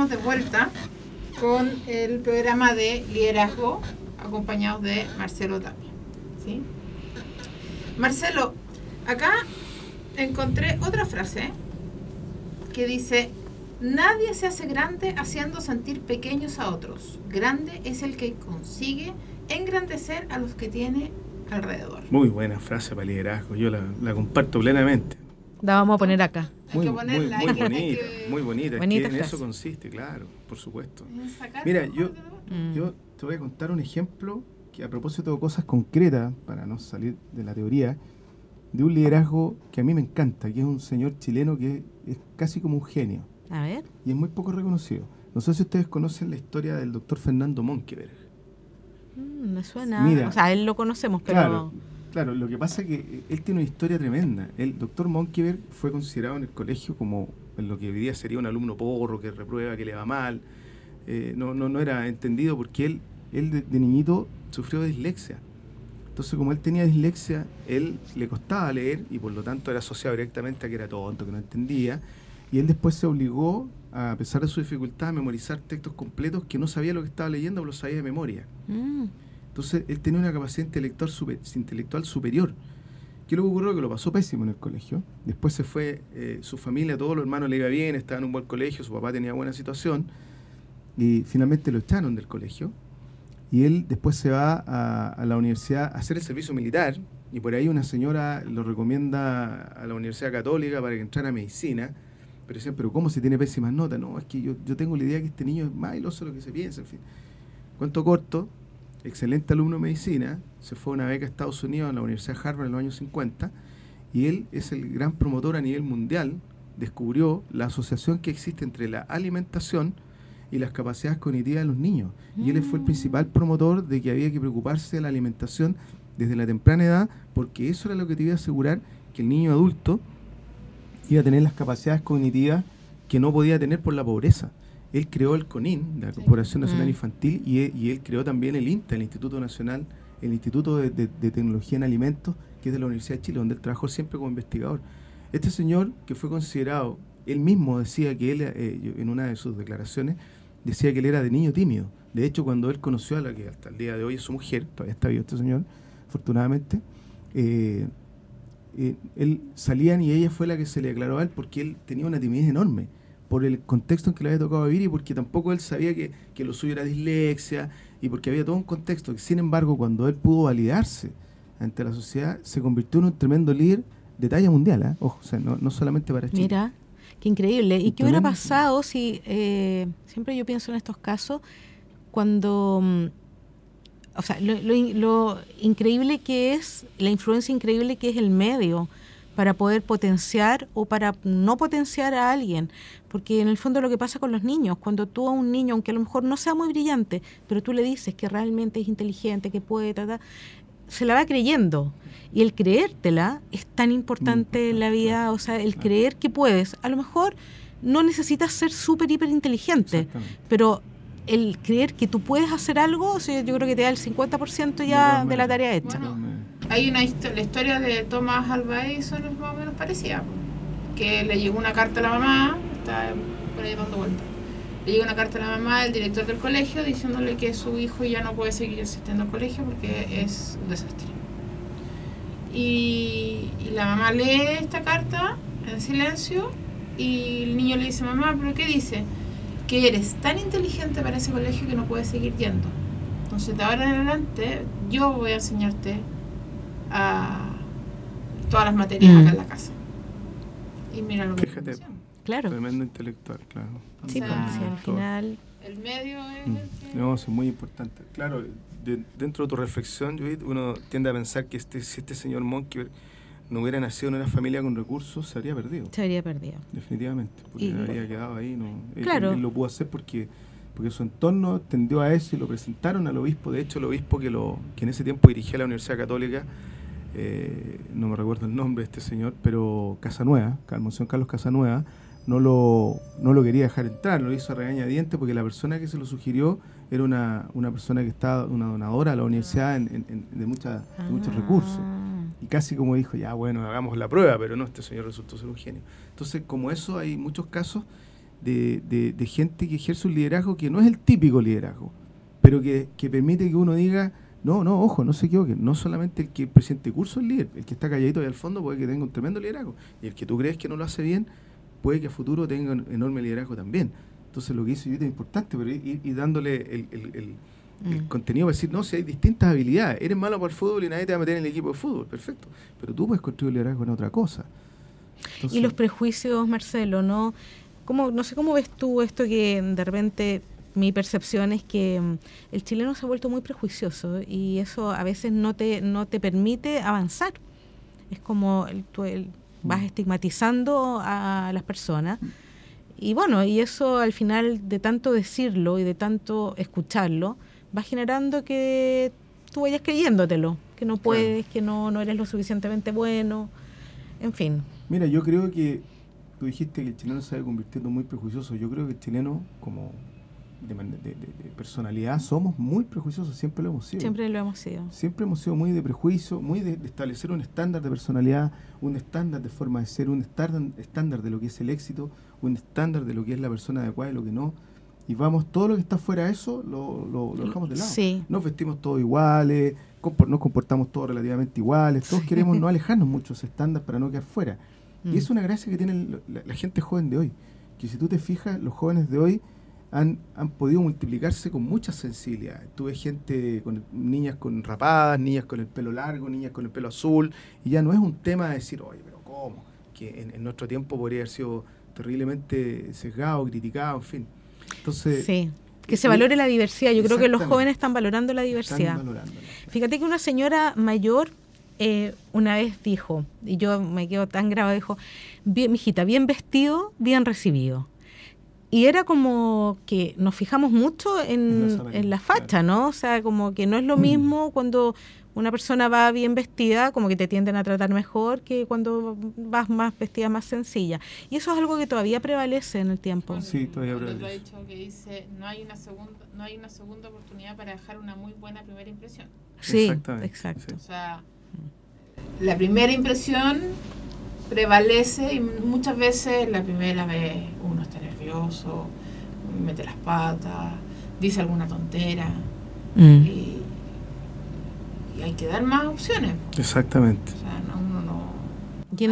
de vuelta con el programa de liderazgo acompañados de Marcelo. ¿sí? Marcelo, acá encontré otra frase que dice, nadie se hace grande haciendo sentir pequeños a otros. Grande es el que consigue engrandecer a los que tiene alrededor. Muy buena frase para liderazgo, yo la comparto plenamente. La vamos a poner acá. Hay Muy, que muy, ponerla, muy hay bonita, que- muy bonita. es Bonita que en eso consiste, claro, por supuesto. Mira, yo-. Mm. Yo te voy a contar un ejemplo que a propósito de cosas concretas, para no salir de la teoría, de un liderazgo que a mí me encanta, que es un señor chileno que es casi como un genio A ver. y es muy poco reconocido. No sé si ustedes conocen la historia del doctor Fernando Monkeberg. Mm, me suena. Mira. o sea, él lo conocemos, pero. Claro, claro, lo que pasa es que él tiene una historia tremenda. El doctor Monkeberg fue considerado en el colegio como en lo que hoy día sería un alumno porro, que reprueba, que le va mal. Eh, no, no, no era entendido porque él, él de, de niñito sufrió de dislexia. Entonces, como él tenía dislexia, él le costaba leer y por lo tanto era asociado directamente a que era tonto, que no entendía. Y él después se obligó, a pesar de su dificultad, a memorizar textos completos que no sabía lo que estaba leyendo, pero lo sabía de memoria. Mm, Entonces él tenía una capacidad intelectual, super- intelectual superior. ¿Qué lo que ocurrió? Que lo pasó pésimo en el colegio. Después se fue, eh, su familia, todos los hermanos le iba bien, estaba en un buen colegio, su papá tenía buena situación. Y finalmente lo echaron del colegio. Y él después se va a, la universidad a hacer el servicio militar. Y por ahí una señora lo recomienda a la Universidad Católica para que entrara a medicina. Pero decían, pero ¿cómo si tiene pésimas notas? No, es que yo, yo tengo la idea que este niño es más iloso de lo que se piensa, en fin. Cuento corto, excelente alumno de medicina, se fue a una beca a Estados Unidos a la Universidad de Harvard en los años 50 y él es el gran promotor a nivel mundial, descubrió la asociación que existe entre la alimentación y las capacidades cognitivas de los niños. Y él fue el principal promotor de que había que preocuparse de la alimentación desde la temprana edad, porque eso era lo que te iba a asegurar que el niño adulto iba a tener las capacidades cognitivas que no podía tener por la pobreza. Él creó el CONIN, la Corporación Nacional Mm. Infantil, y él, y él creó también el INTA, el Instituto Nacional, el Instituto de, de- de Tecnología en Alimentos, que es de la Universidad de Chile, donde él trabajó siempre como investigador. Este señor, que fue considerado, él mismo decía que él, eh, en una de sus declaraciones, decía que él era de niño tímido. De hecho, cuando él conoció a la que hasta el día de hoy es su mujer, todavía está vivo este señor, afortunadamente, eh, eh, él salían y ella fue la que se le declaró a él porque él tenía una timidez enorme por el contexto en que le había tocado vivir y porque tampoco él sabía que, que lo suyo era dislexia y porque había todo un contexto. Sin embargo, cuando él pudo validarse ante la sociedad, se convirtió en un tremendo líder de talla mundial. ¿eh? Ojo, o sea, no, no solamente para Chile. Mira, qué increíble. ¿Y qué hubiera pasado si, eh, siempre yo pienso en estos casos, cuando, mm, o sea, lo, lo lo increíble que es, la influencia increíble que es el medio para poder potenciar o para no potenciar a alguien. Porque en el fondo lo que pasa con los niños, cuando tú a un niño, aunque a lo mejor no sea muy brillante, pero tú le dices que realmente es inteligente, que puede, ta, ta, se la va creyendo. Y el creértela es tan importante en la vida, o sea, el creer que puedes. A lo mejor no necesitas ser súper, hiper inteligente, pero el creer que tú puedes hacer algo, o sea, yo creo que te da el 50% ya de la tarea hecha. Bueno, Hay una histo- la historia de Thomas Alva Edison es más o menos parecida, que le llegó una carta a la mamá, está por ahí dando vueltas. Le llegó una carta a la mamá del director del colegio diciéndole que su hijo ya no puede seguir asistiendo al colegio porque es un desastre. Y, y la mamá lee esta carta en silencio y el niño le dice, mamá, ¿pero qué dice? Que eres tan inteligente para ese colegio que no puedes seguir yendo. Entonces, de ahora en adelante, yo voy a enseñarte a todas las materias Mm. acá en la casa. Y mira lo que Fíjate. Claro. Tremendo intelectual, claro. Sí, O sea, porque si al final... El medio es Mm. el que... No, es muy importante. Claro, de- dentro de tu reflexión, Judith, uno tiende a pensar que este, si este señor Monkey no hubiera nacido en una familia con recursos, se habría perdido, Se habría perdido. definitivamente. Porque Y- habría quedado ahí. No, Él- Claro. Él, lo pudo hacer porque, porque su entorno tendió a eso y lo presentaron al obispo. De hecho, el obispo que, lo, que en ese tiempo dirigía la Universidad Católica, eh, no me recuerdo el nombre de este señor, pero Casanueva, Monseñor Carlos Casanueva, no lo, no lo quería dejar entrar, lo hizo a regañadientes porque la persona que se lo sugirió era una, una persona que estaba, una donadora a la universidad en- en- en- de, mucha- de muchos Ah. recursos. Y casi como dijo, ya bueno, hagamos la prueba, pero no, este señor resultó ser un genio. Entonces, como eso, hay muchos casos de, de- de gente que ejerce un liderazgo que no es el típico liderazgo, pero que, que permite que uno diga, no, no, ojo, no se equivoque, no solamente el que el presidente de curso es líder, el que está calladito ahí al fondo puede que tenga un tremendo liderazgo, y el que tú crees que no lo hace bien, puede que a futuro tenga un enorme liderazgo también. Entonces, lo que hizo Judith es importante, pero ir, ir dándole el, el- el- el Mm. contenido para decir, no, si hay distintas habilidades, eres malo para el fútbol y nadie te va a meter en el equipo de fútbol, perfecto, pero tú puedes construir liderazgo en otra cosa. Entonces, Y los prejuicios, Marcelo, ¿no? ¿Cómo, no sé cómo ves tú esto que de repente mi percepción es que mm, el chileno se ha vuelto muy prejuicioso y eso a veces no te, no te permite avanzar. Es como el- tú el- vas Mm. estigmatizando a las personas. Y bueno, y eso al final de tanto decirlo y de tanto escucharlo, va generando que tú vayas creyéndotelo, que no puedes, que no, no eres lo suficientemente bueno, en fin. Mira, yo creo que tú dijiste que el chileno se va convirtiendo muy prejuicioso. Yo creo que el chileno, como de, de- de- personalidad, somos muy prejuiciosos, siempre lo hemos sido. Siempre lo hemos sido. Siempre hemos sido muy de prejuicio, muy de, de establecer un estándar de personalidad, un estándar de forma de ser, un estándar, estándar de lo que es el éxito, un estándar de lo que es la persona adecuada y lo que no. Y vamos, todo lo que está fuera de eso lo, lo- lo dejamos de lado. Sí. Nos vestimos todos iguales, compor- nos comportamos todos relativamente iguales, todos queremos no alejarnos mucho de ese estándar para no quedar fuera. Mm. Y es una gracia que tiene la, la gente joven de hoy, que si tú te fijas, los jóvenes de hoy han, han podido multiplicarse con mucha sensibilidad. Tuve gente, con niñas con rapadas, niñas con el pelo largo, niñas con el pelo azul, y ya no es un tema de decir, oye, pero ¿cómo? Que en, en nuestro tiempo podría haber sido terriblemente sesgado, criticado, en fin. Entonces, Sí. Que se valore la diversidad. Yo creo que los jóvenes están valorando la diversidad. Fíjate que una señora mayor eh, una vez dijo, y yo me quedo tan grabado, dijo, bien, mijita, bien vestido, bien recibido. Y era como que nos fijamos mucho En en, la facha. ¿no? O sea, como que no es lo mismo cuando una persona va bien vestida, como que te tienden a tratar mejor que cuando vas más vestida, más sencilla. Y eso es algo que todavía prevalece en el tiempo. Sí, todavía eso. dicho que dice no hay una segunda no hay una segunda oportunidad para dejar una muy buena primera impresión Sí, Exactamente, exacto. o sea la primera impresión prevalece y muchas veces la primera vez uno está nervioso mete las patas dice alguna tontera Mm. y, y hay que dar más opciones Exactamente. o sea no, uno no Y en,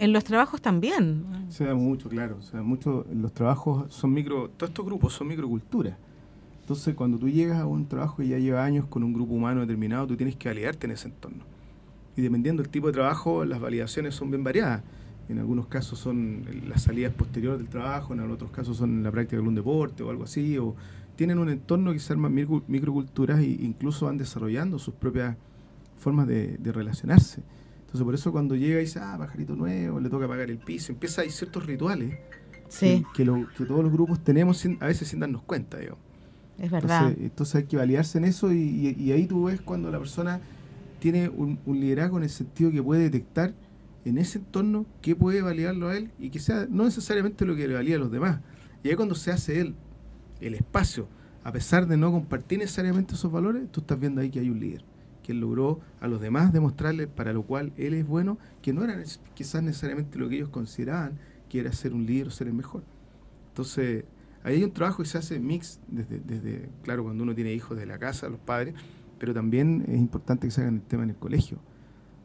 el- los trabajos también. Se da mucho, claro. Se da mucho. Los trabajos son micro. Todos estos grupos son microculturas. Entonces, cuando tú llegas a un trabajo que ya lleva años con un grupo humano determinado, tú tienes que validarte en ese entorno. Y dependiendo del tipo de trabajo, las validaciones son bien variadas. En algunos casos son las salidas posteriores del trabajo, en otros casos son la práctica de algún deporte o algo así, o tienen un entorno que se micro- microculturas e incluso van desarrollando sus propias formas de, de relacionarse. Entonces, por eso cuando llega y dice, ah, pajarito nuevo, le toca pagar el piso, empieza, hay ciertos rituales Sí, que, que lo- que todos los grupos tenemos sin- a veces sin darnos cuenta, digo. es verdad. Entonces, entonces hay que validarse en eso y, y- y ahí tú ves cuando la persona tiene un, liderazgo en el sentido que puede detectar en ese entorno qué puede validarlo a él y que sea no necesariamente lo que le valía a los demás. Y ahí cuando se hace él el espacio, a pesar de no compartir necesariamente esos valores, tú estás viendo ahí que hay un líder, que logró a los demás demostrarle para lo cual él es bueno, que no era quizás necesariamente lo que ellos consideraban que era ser un líder o ser el mejor. Entonces, ahí hay un trabajo que se hace mix desde, desde, claro, cuando uno tiene hijos de la casa, los padres, pero también es importante que se hagan el tema en el colegio,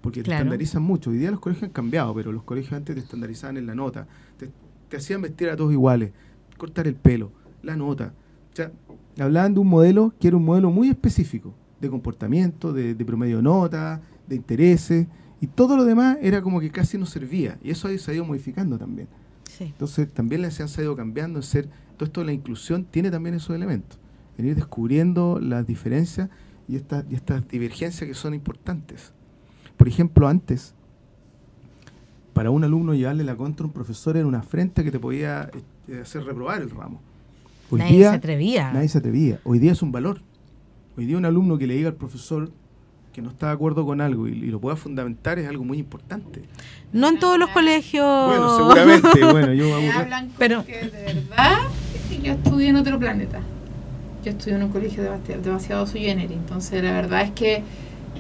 porque te estandarizan mucho. Hoy día los colegios han cambiado, pero los colegios antes te estandarizaban en la nota, te, te hacían vestir a todos iguales, cortar el pelo, la nota. O sea, hablaban de un modelo que era un modelo muy específico, de comportamiento, de, de promedio de nota, de intereses, y todo lo demás era como que casi no servía, y eso se ha ido modificando también. Sí. Entonces también las se han ido cambiando en ser, todo esto de la inclusión tiene también esos elementos, en ir descubriendo las diferencias y estas, y estas divergencias que son importantes. Por ejemplo, antes, para un alumno llevarle la contra a un profesor era una afrenta que te podía eh, hacer reprobar el ramo. Hoy Nadie día, se atrevía. Nadie se atrevía. Hoy día es un valor. Hoy día un alumno que le diga al profesor que no está de acuerdo con algo y, y lo pueda fundamentar es algo muy importante. No en todos los colegios. Bueno, seguramente, bueno, yo Me Pero- que de verdad yo estudié en otro planeta. Yo estudié en un colegio demasiado, demasiado sui generis. Entonces, la verdad es que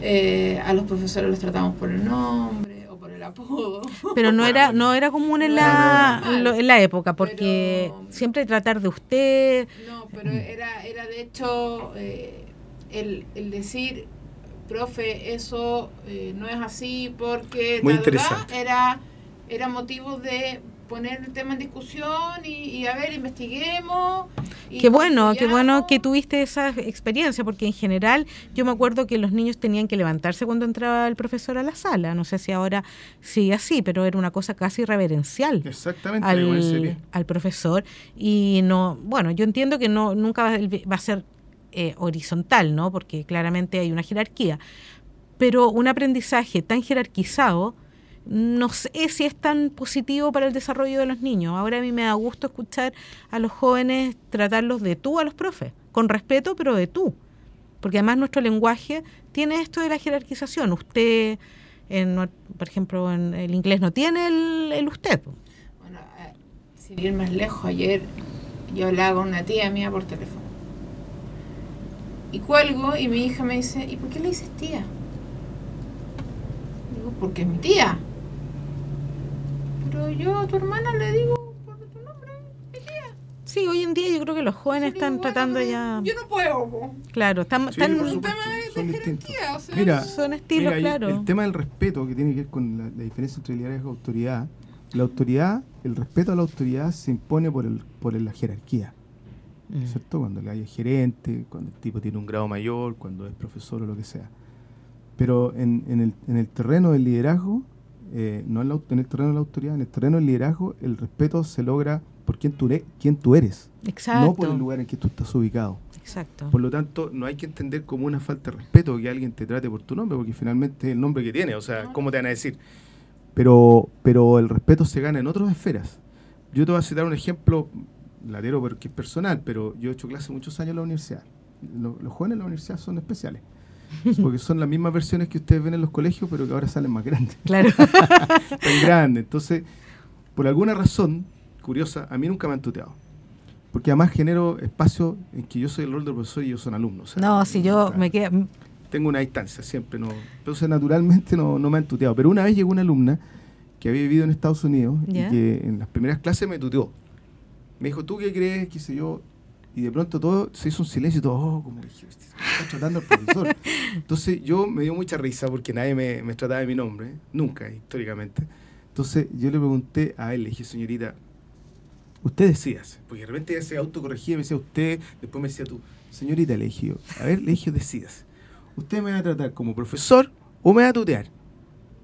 eh, a los profesores los tratamos por el nombre o por el apodo. Pero no era, no era común en No la, era normal. lo- en la época, porque Pero- siempre tratar de usted. No, pero era, era de hecho eh, el, el decir, profe, eso eh, no es así porque Muy ta, interesante. era, era motivo de poner el tema en discusión y, y a ver, investiguemos. y Qué bueno, qué bueno que tuviste esa experiencia, porque en general yo me acuerdo que los niños tenían que levantarse cuando entraba el profesor a la sala. No sé si ahora sigue así, pero era una cosa casi reverencial. Exactamente, al profesor y no bueno yo entiendo que no nunca va, va a ser eh, horizontal no porque claramente hay una jerarquía pero un aprendizaje tan jerarquizado no sé si es tan positivo para el desarrollo de los niños ahora a mí me da gusto escuchar a los jóvenes tratarlos de tú a los profes con respeto pero de tú porque además nuestro lenguaje tiene esto de la jerarquización usted en, por ejemplo en el inglés no tiene el, el usted. Bueno, eh, sin ir más lejos, ayer yo hablaba con una tía mía por teléfono. Y cuelgo y mi hija me dice, ¿y por qué le dices tía? Digo, porque es mi tía. Pero yo a tu hermana le digo por tu nombre. Sí, hoy en día yo creo que los jóvenes están bueno, tratando ya. Yo no puedo. po. Claro, están, Sí, están- por Un tema de, son de jerarquía. O sea, Mira, son estilos, Mira, claro. El tema del respeto que tiene que ver con la, la diferencia entre liderazgo y autoridad. La autoridad, el respeto a la autoridad se impone por, el, por la jerarquía. Mm. ¿Cierto? Cuando le hay gerente, cuando el tipo tiene un grado mayor, cuando es profesor o lo que sea. Pero en, en el, en el terreno del liderazgo, eh, no en, la, en el terreno de la autoridad, en el terreno del liderazgo, el respeto se logra por quién tú, eres- quién tú eres, Exacto. no por el lugar en que tú estás ubicado. Exacto. Por lo tanto, no hay que entender como una falta de respeto que alguien te trate por tu nombre, porque finalmente es el nombre que tiene, o sea, ¿cómo te van a decir? Pero, pero el respeto se gana en otras esferas. Yo te voy a citar un ejemplo, latero porque es personal, pero yo he hecho clase muchos años en la universidad. Lo- los jóvenes en la universidad son especiales, porque son las mismas versiones que ustedes ven en los colegios, pero que ahora salen más grandes Claro. tan grande. Entonces, por alguna razón curiosa, a mí nunca me han tuteado. Porque además genero espacio en que yo soy el rol del profesor y ellos son alumnos. o sea, no, si yo me quedo. Tengo una distancia siempre. no Entonces, naturalmente no, no me han tuteado. Pero una vez llegó una alumna que había vivido en Estados Unidos y que en las primeras clases me tuteó. Me dijo, ¿tú qué crees? ¿Qué sé yo? Y de pronto todo se hizo un silencio y todo, oh, como dije, "Este está tratando al profesor. Entonces yo me dio mucha risa porque nadie me, me trataba de mi nombre, nunca, históricamente. Entonces yo le pregunté a él, le dije, señorita, usted decídase, porque de repente ella se autocorregía, me decía usted, después me decía tú, señorita, le dije yo, a ver, le dije, decídase, ¿usted me va a tratar como profesor o me va a tutear?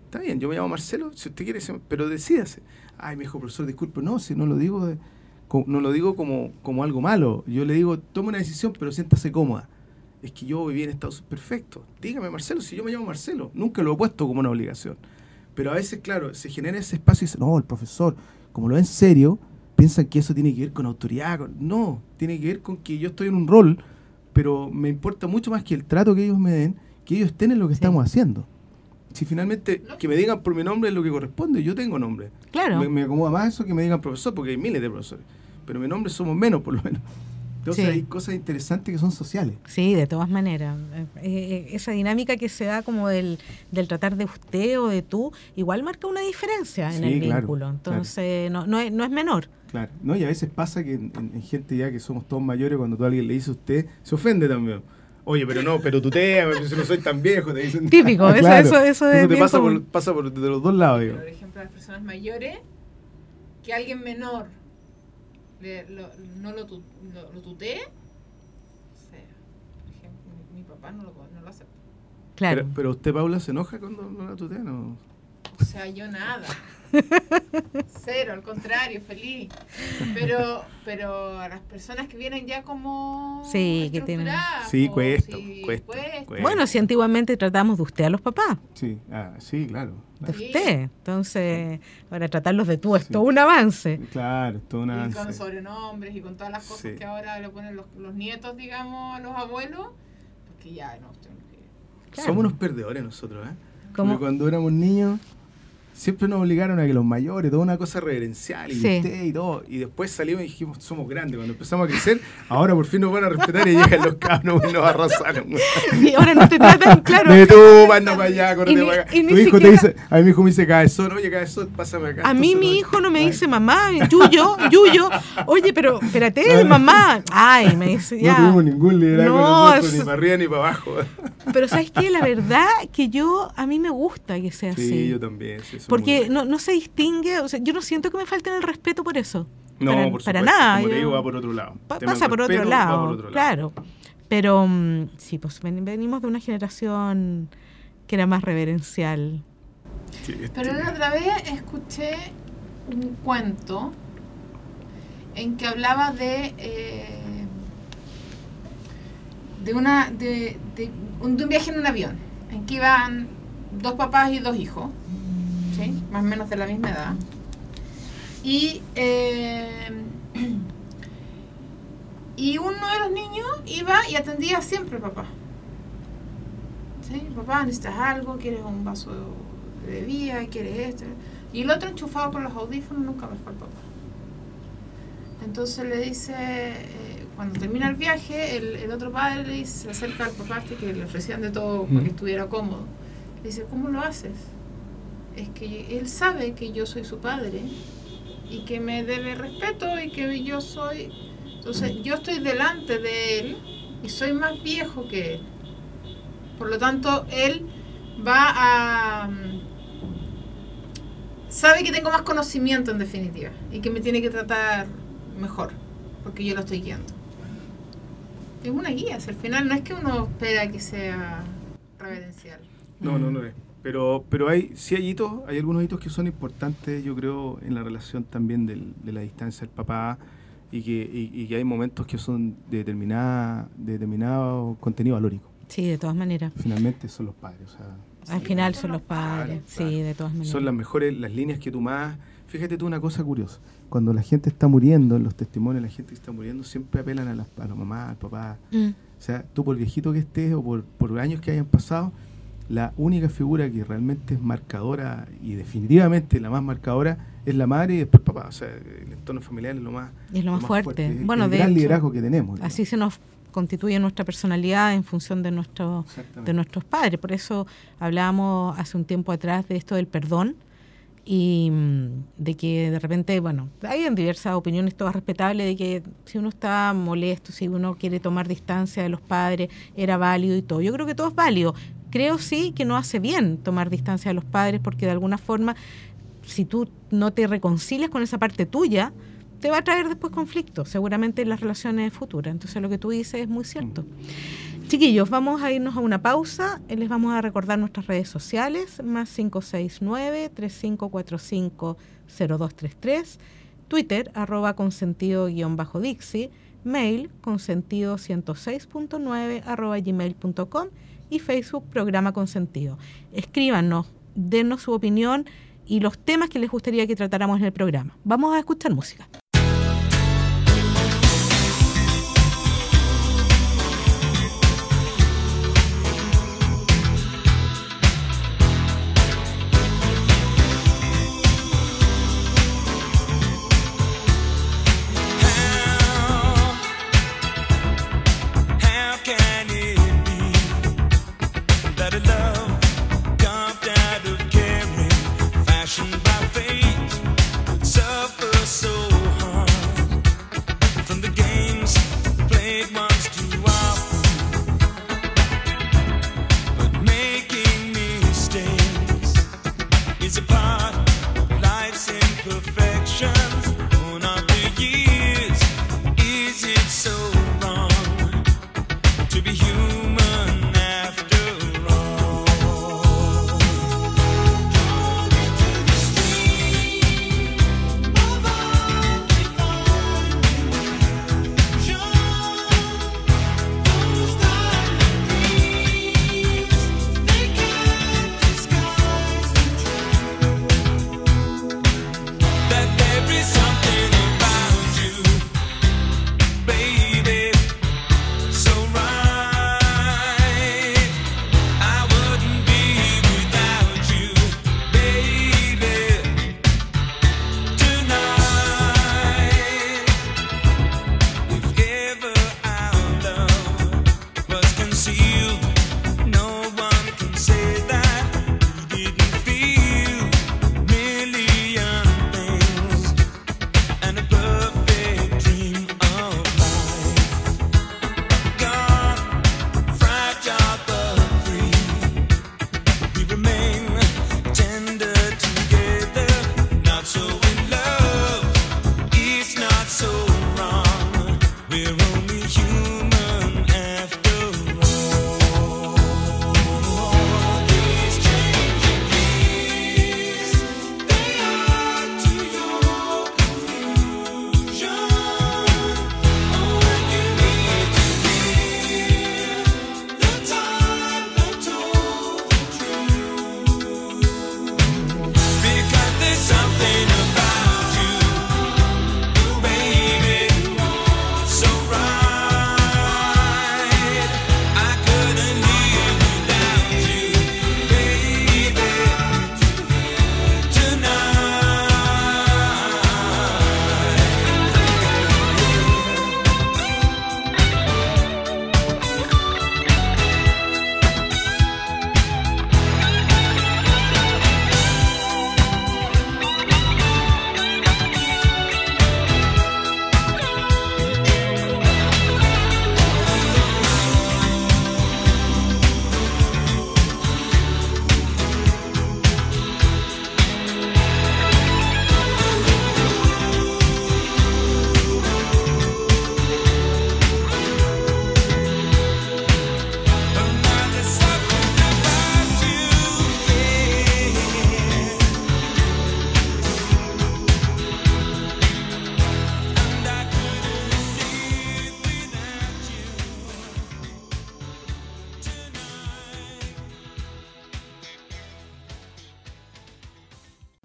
Está bien, yo me llamo Marcelo, si usted quiere, pero decídase. Ay, me dijo, profesor, disculpe, no, si no lo digo, de- co- no lo digo como, como algo malo, yo le digo, tome una decisión, pero siéntase cómoda. Es que yo viví en Estados Unidos, perfecto, dígame Marcelo, si yo me llamo Marcelo, nunca lo he puesto como una obligación. Pero a veces, claro, se genera ese espacio y dice, no, el profesor, como lo ve en serio, piensan que eso tiene que ver con autoridad. con- No, tiene que ver con que yo estoy en un rol, pero me importa mucho más que el trato que ellos me den, que ellos estén en lo que estamos haciendo. Si finalmente que me digan por mi nombre es lo que corresponde, yo tengo nombre. Claro. Me, me acomoda más eso que me digan profesor, porque hay miles de profesores. Pero mi nombre somos menos, por lo menos. Entonces Sí. hay cosas interesantes que son sociales. Sí, de todas maneras. Eh, eh, esa dinámica que se da como del, del tratar de usted o de tú, igual marca una diferencia en Sí, el claro, vínculo. Entonces, no, no, es, no es menor. Claro. No, y a veces pasa que en, en- en gente ya que somos todos mayores, cuando tú a alguien le dice usted, se ofende también. Oye, pero no, pero tuteame, pero si no soy tan viejo, te dicen. Típico, eso- eso- eso es te bien pasa por, pasa por de los dos lados, digo. Por ejemplo, las personas mayores, que alguien menor le- lo- no lo, tu- lo, lo tutee, o sea, por ejemplo, mi, mi papá no lo, no lo acepta. Claro. Pero, pero usted, Paula, se enoja cuando no la tutea, ¿no? O sea, yo nada. Cero, al contrario, feliz. Pero, pero a las personas que vienen ya como Sí, que tienen- Sí, o cuesta, sí, cuesta, cuesta. cuesta. bueno, si antiguamente tratamos de usted a los papás, Sí, ah, sí, claro. De usted. Entonces, para tratarlos de tú es Sí. todo un avance. Claro, es todo una. y con sobrenombres y con todas las cosas Sí. que ahora le ponen los, los nietos, digamos, a los abuelos, porque ya no, usted no quiere. Claro. Somos unos perdedores nosotros, ¿eh? Como- Porque cuando éramos niños, siempre nos obligaron a que los mayores, toda una cosa reverencial y Sí. usted y todo. Y después salimos y dijimos, somos grandes. Cuando empezamos a crecer, ahora por fin nos van a respetar y llegan los cabros y nos arrasaron. Y ahora no te tratan, claro. De tú, anda para allá, corre Y ni- para acá. Tu hijo te dice, a mí mi hijo me dice cabezón, oye cabezón, pásame acá. A mí mi no- hijo no me dice mamá, Yuyo, Yuyo. Oye, pero espérate, mamá. Ay, me dice No ya. tuvimos ningún liderazgo No, nosotros, es- ni para arriba ni para abajo. Pero sabes qué, la verdad que yo a mí me gusta que sea Sí, así. yo también. sí, muy Porque no, no se distingue, o sea, yo no siento que me falten el respeto por eso. No, para, por para supuesto, nada. Como te yo- digo, va por otro lado. pa- pasa por otro, va lado, por otro lado. claro. Pero mm, sí, pues ven- venimos de una generación que era más reverencial. Sí, este- Pero la otra vez escuché un cuento en que hablaba de eh, de una de, de un, de un viaje en un avión en que iban dos papás y dos hijos ¿sí? más o menos de la misma edad y eh, y uno de los niños iba y atendía siempre al papá ¿sí? papá necesitas algo quieres un vaso de bebida quieres esto y el otro enchufado con los audífonos nunca más fue al papá entonces le dice eh, cuando termina el viaje el, el otro padre le dice, se acerca al papá este que le ofrecían de todo para que Mm. estuviera cómodo le dice ¿cómo lo haces? Es que él sabe que yo soy su padre y que me debe respeto y que yo soy entonces yo estoy delante de él y soy más viejo que él. Por lo tanto él va a mm, sabe que tengo más conocimiento en definitiva y que me tiene que tratar mejor porque yo lo estoy guiando. Es una guía al final no es que uno espera que sea reverencial. No, no, no es. Pero, pero hay, sí hay hitos, hay algunos hitos que son importantes, yo creo, en la relación también del- de la distancia del papá y que, y, y que hay momentos que son de, determinada, de determinado contenido valórico. Sí, de todas maneras. Finalmente son los padres, o sea, Al final son los padres. Sí, de todas maneras. son las mejores, las líneas que tú más... Fíjate tú una cosa curiosa, cuando la gente está muriendo, en los testimonios, la gente que está muriendo siempre apelan a, las, a la mamá, al papá, Mm, O sea, tú por viejito que estés o por, por años que hayan pasado, la única figura que realmente es marcadora y definitivamente la más marcadora es la madre y después el papá. O sea, el entorno familiar es lo más, es lo más fuerte. Es Bueno, el de gran hecho, liderazgo que tenemos. digamos. así se nos constituye nuestra personalidad en función de nuestro de nuestros padres. Por eso hablábamos hace un tiempo atrás de esto del perdón y mm, de que de repente, bueno, hay en diversas opiniones, todas respetables, de que si uno está molesto, si uno quiere tomar distancia de los padres, era válido y todo. Yo creo que todo es válido. Creo sí que no hace bien tomar distancia de los padres porque de alguna forma, si tú no te reconcilias con esa parte tuya, te va a traer después conflictos, seguramente en las relaciones futuras. Entonces lo que tú dices es muy cierto. Chiquillos, vamos a irnos a una pausa. Eh, Les vamos a recordar nuestras redes sociales, más 569-3545-0233, Twitter, arroba consentido-dixie, mail consentido106.9 arroba gmail.com y Facebook programa consentido. Escríbanos, denos su opinión y los temas que les gustaría que tratáramos en el programa. Vamos a escuchar música.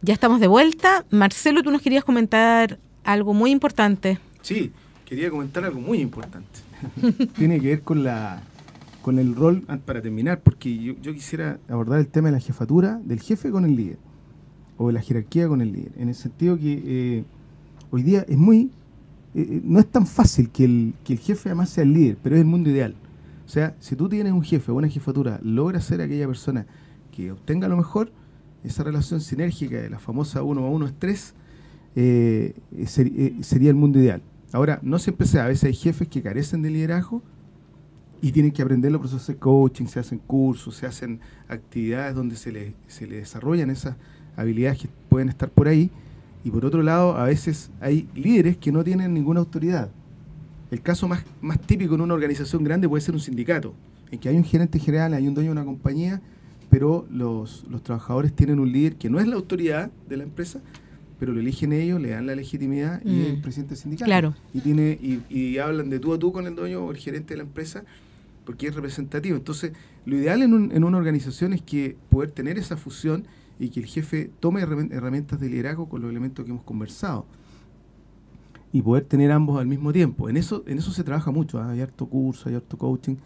Ya estamos de vuelta. Marcelo, tú nos querías comentar algo muy importante. Sí, quería comentar algo muy importante. Tiene que ver con la con el rol, para terminar, porque yo, yo quisiera abordar el tema de la jefatura del jefe con el líder, o de la jerarquía con el líder, en el sentido que eh, hoy día es muy, eh, eh, no es tan fácil que el, que el jefe además sea el líder, pero es el mundo ideal. O sea, si tú tienes un jefe o una jefatura, logra ser aquella persona que obtenga lo mejor, esa relación sinérgica de la famosa uno a uno es tres, sería el mundo ideal. Ahora, no siempre sea, a veces hay jefes que carecen de liderazgo y tienen que aprender los procesos de coaching, se hacen cursos, se hacen actividades donde se le, se le desarrollan esas habilidades que pueden estar por ahí. Y por otro lado, a veces hay líderes que no tienen ninguna autoridad. El caso más, más típico en una organización grande puede ser un sindicato, en que hay un gerente general, hay un dueño de una compañía, pero los, los trabajadores tienen un líder que no es la autoridad de la empresa, pero lo eligen ellos, le dan la legitimidad y es el mm. presidente sindical. Claro. Y, tiene, y, y, hablan de tú a tú con el dueño o el gerente de la empresa porque es representativo. Entonces, lo ideal en, un, en una organización es que poder tener esa fusión y que el jefe tome herramientas de liderazgo con los elementos que hemos conversado y poder tener ambos al mismo tiempo. En eso, en eso se trabaja mucho, ¿ah? hay harto curso, hay harto coaching,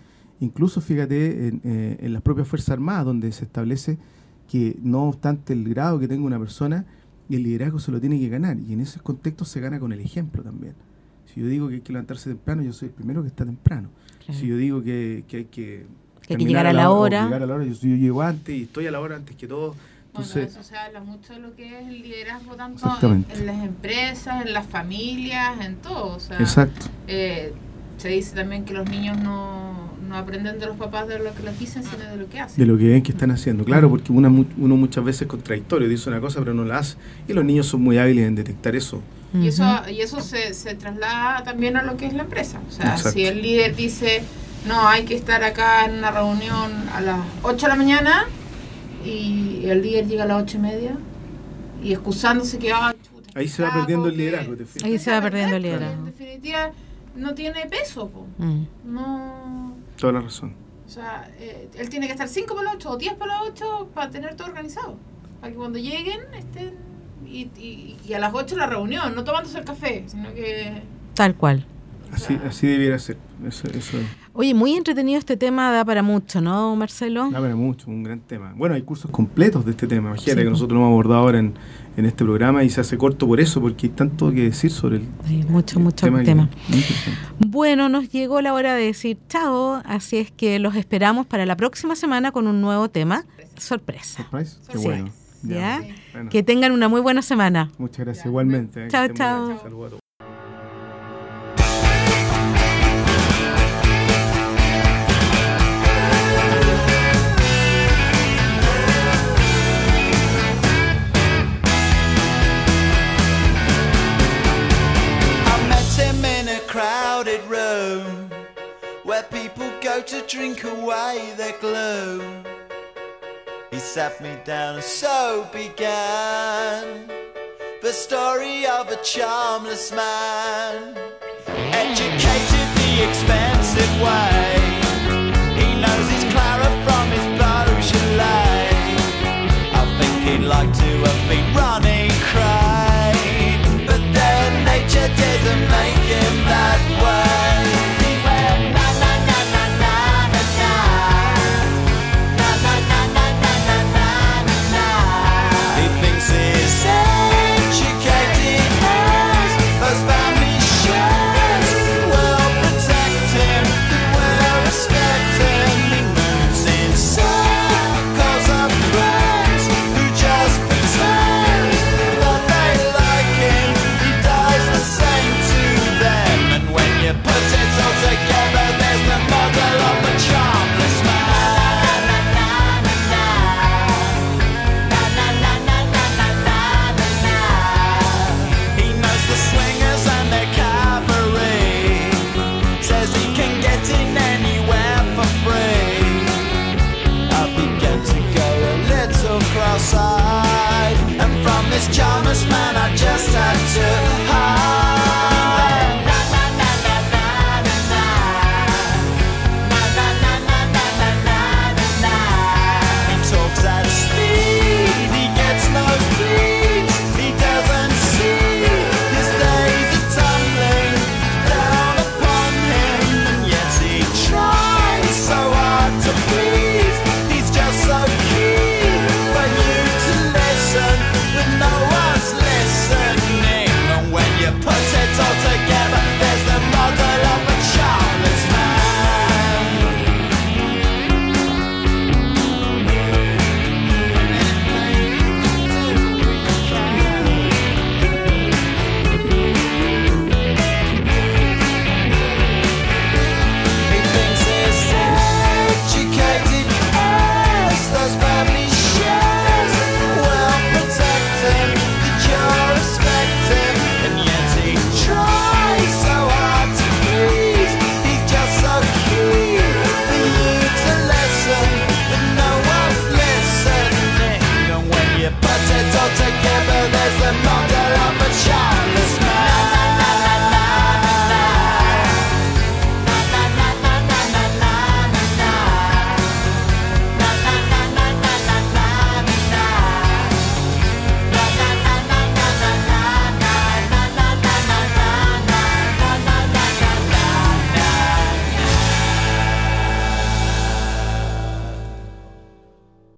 incluso fíjate en, eh, en las propias Fuerzas Armadas, donde se establece que no obstante el grado que tenga una persona, el liderazgo se lo tiene que ganar, y en ese contexto se gana con el ejemplo también. Si yo digo que hay que levantarse temprano, yo soy el primero que está temprano. Si yo digo que, que hay que, que, llegar a la, hora. Llegar a la hora, yo, yo, llego antes y estoy a la hora antes que todo. Entonces, eso se habla mucho de lo que es el liderazgo tanto en, las empresas, en las familias, en todo. O sea, Exacto. Eh, se dice también que los niños no, no, aprenden de los papás de lo que les dicen, sino de lo que hacen. De lo que ven que están haciendo, claro, porque una, uno muchas veces es contradictorio, dice una cosa pero no la hace. Y los niños son muy hábiles en detectar eso. Y eso, y eso se, se traslada también a lo que es la empresa. O sea, si el líder dice, no, hay que estar acá en una reunión a las 8 de la mañana y el líder llega a las 8 y media y excusándose que va... Ahí se va perdiendo el liderazgo. Ahí se va perdiendo el liderazgo. En definitiva, no tiene peso. Po. Mm. No... Toda la razón. O sea, eh, él tiene que estar 5 para las 8 o 10 para las 8 para tener todo organizado. Para que cuando lleguen estén y, y, a las 8 la reunión, no tomándose el café, sino que... Tal cual. Así, así debiera ser. Eso, eso. Oye, muy entretenido este tema, da para mucho, ¿no, Marcelo? Da para mucho, un gran tema. Bueno, hay cursos completos de este tema. Imagínate que nosotros lo hemos abordado ahora en, en, este programa y se hace corto por eso, porque hay tanto que decir sobre el, sí, mucho, mucho tema. tema. Bueno, nos llegó la hora de decir chao, así es que los esperamos para la próxima semana con un nuevo tema. Sorpresa. ¿Sorpresa? Qué bueno. ¿Ya? Que tengan una muy buena semana. Muchas gracias, igualmente. ¿eh? Chao, chao. crowded drink away the gloom. He sat me down and so began the story of a charmless man. Educated the expensive way, he knows his Clara from his Beaujolais. I think he'd like to have been running cry, but then nature didn't make him that way.